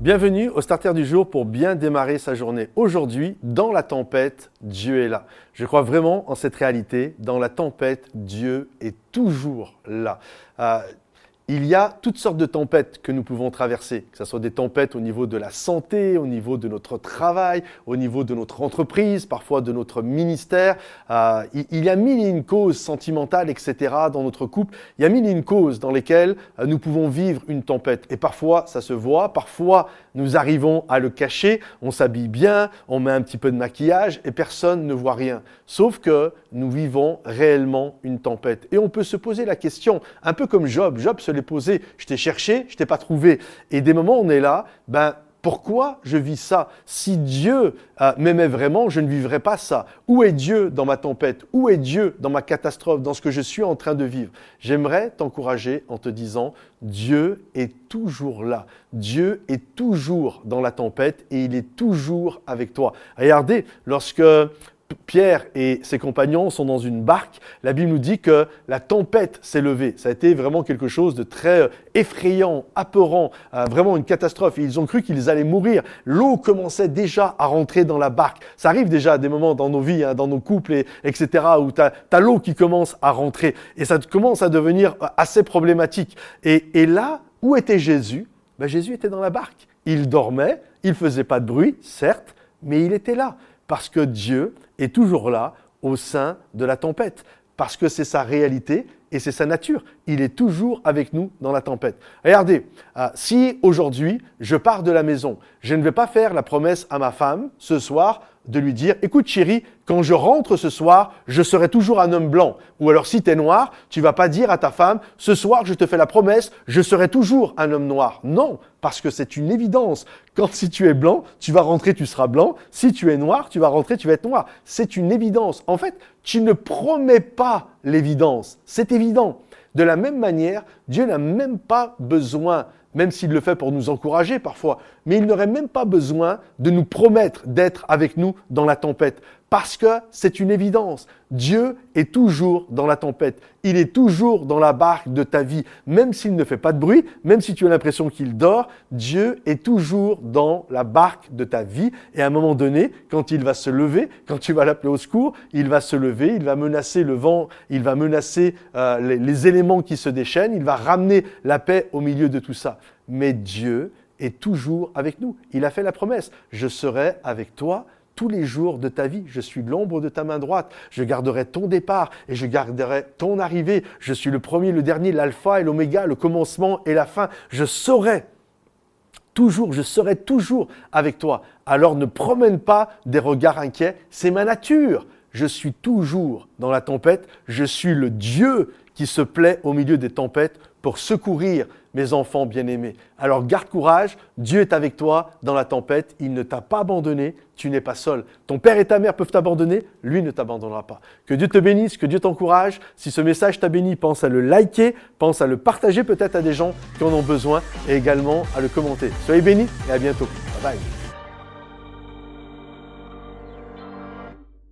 Bienvenue au starter du jour pour bien démarrer sa journée. Aujourd'hui, dans la tempête, Dieu est là. Je crois vraiment en cette réalité. Dans la tempête, Dieu est toujours là. Euh, il y a toutes sortes de tempêtes que nous pouvons traverser, que ce soit des tempêtes au niveau de la santé, au niveau de notre travail, au niveau de notre entreprise, parfois de notre ministère. Euh, il y a mille et une causes sentimentales, etc. dans notre couple. Il y a mille et une causes dans lesquelles euh, nous pouvons vivre une tempête. Et parfois, ça se voit, parfois, nous arrivons à le cacher, on s'habille bien, on met un petit peu de maquillage et personne ne voit rien. Sauf que nous vivons réellement une tempête. Et on peut se poser la question, un peu comme Job. Job se posé. Je t'ai cherché, je t'ai pas trouvé. Et des moments, on est là, ben, pourquoi je vis ça? Si Dieu euh, m'aimait vraiment, je ne vivrais pas ça. Où est Dieu dans ma tempête? Où est Dieu dans ma catastrophe, dans ce que je suis en train de vivre? J'aimerais t'encourager en te disant, Dieu est toujours là. Dieu est toujours dans la tempête et il est toujours avec toi. Regardez, lorsque Pierre et ses compagnons sont dans une barque, la Bible nous dit que la tempête s'est levée. Ça a été vraiment quelque chose de très euh, effrayant, apeurant, euh, vraiment une catastrophe. Et ils ont cru qu'ils allaient mourir. L'eau commençait déjà à rentrer dans la barque. Ça arrive déjà à des moments dans nos vies, hein, dans nos couples, et, etc., où tu as, l'eau qui commence à rentrer. Et ça commence à devenir euh, assez problématique. Et, là, où était Jésus? Ben, Jésus était dans la barque. Il dormait, il faisait pas de bruit, certes, mais il était là parce que Dieu est toujours là au sein de la tempête, parce que c'est sa réalité et c'est sa nature. Il est toujours avec nous dans la tempête. Regardez, euh, si aujourd'hui je pars de la maison, je ne vais pas faire la promesse à ma femme ce soir de lui dire, écoute chérie, quand je rentre ce soir, je serai toujours un homme blanc. Ou alors si tu es noir, tu vas pas dire à ta femme, ce soir je te fais la promesse, je serai toujours un homme noir. Non, parce que c'est une évidence. Quand si tu es blanc, tu vas rentrer, tu seras blanc. Si tu es noir, tu vas rentrer, tu vas être noir. C'est une évidence. En fait, tu ne promets pas l'évidence. C'est évident. De la même manière, Dieu n'a même pas besoin même s'il le fait pour nous encourager parfois, mais il n'aurait même pas besoin de nous promettre d'être avec nous dans la tempête, parce que c'est une évidence. Dieu est toujours dans la tempête. Il est toujours dans la barque de ta vie. Même s'il ne fait pas de bruit, même si tu as l'impression qu'il dort, Dieu est toujours dans la barque de ta vie. Et à un moment donné, quand il va se lever, quand tu vas l'appeler au secours, il va se lever, il va menacer le vent, il va menacer euh, les, les éléments qui se déchaînent, il va ramener la paix au milieu de tout ça. Mais Dieu est toujours avec nous. Il a fait la promesse, je serai avec toi tous les jours de ta vie. Je suis l'ombre de ta main droite. Je garderai ton départ et je garderai ton arrivée. Je suis le premier, le dernier, l'alpha et l'oméga, le commencement et la fin. Je saurai toujours, je serai toujours avec toi. Alors ne promène pas des regards inquiets. C'est ma nature. Je suis toujours dans la tempête. Je suis le Dieu qui se plaît au milieu des tempêtes pour secourir mes enfants bien-aimés. Alors garde courage, Dieu est avec toi dans la tempête, il ne t'a pas abandonné, tu n'es pas seul. Ton père et ta mère peuvent t'abandonner, lui ne t'abandonnera pas. Que Dieu te bénisse, que Dieu t'encourage. Si ce message t'a béni, pense à le liker, pense à le partager peut-être à des gens qui en ont besoin et également à le commenter. Soyez bénis et à bientôt. Bye bye.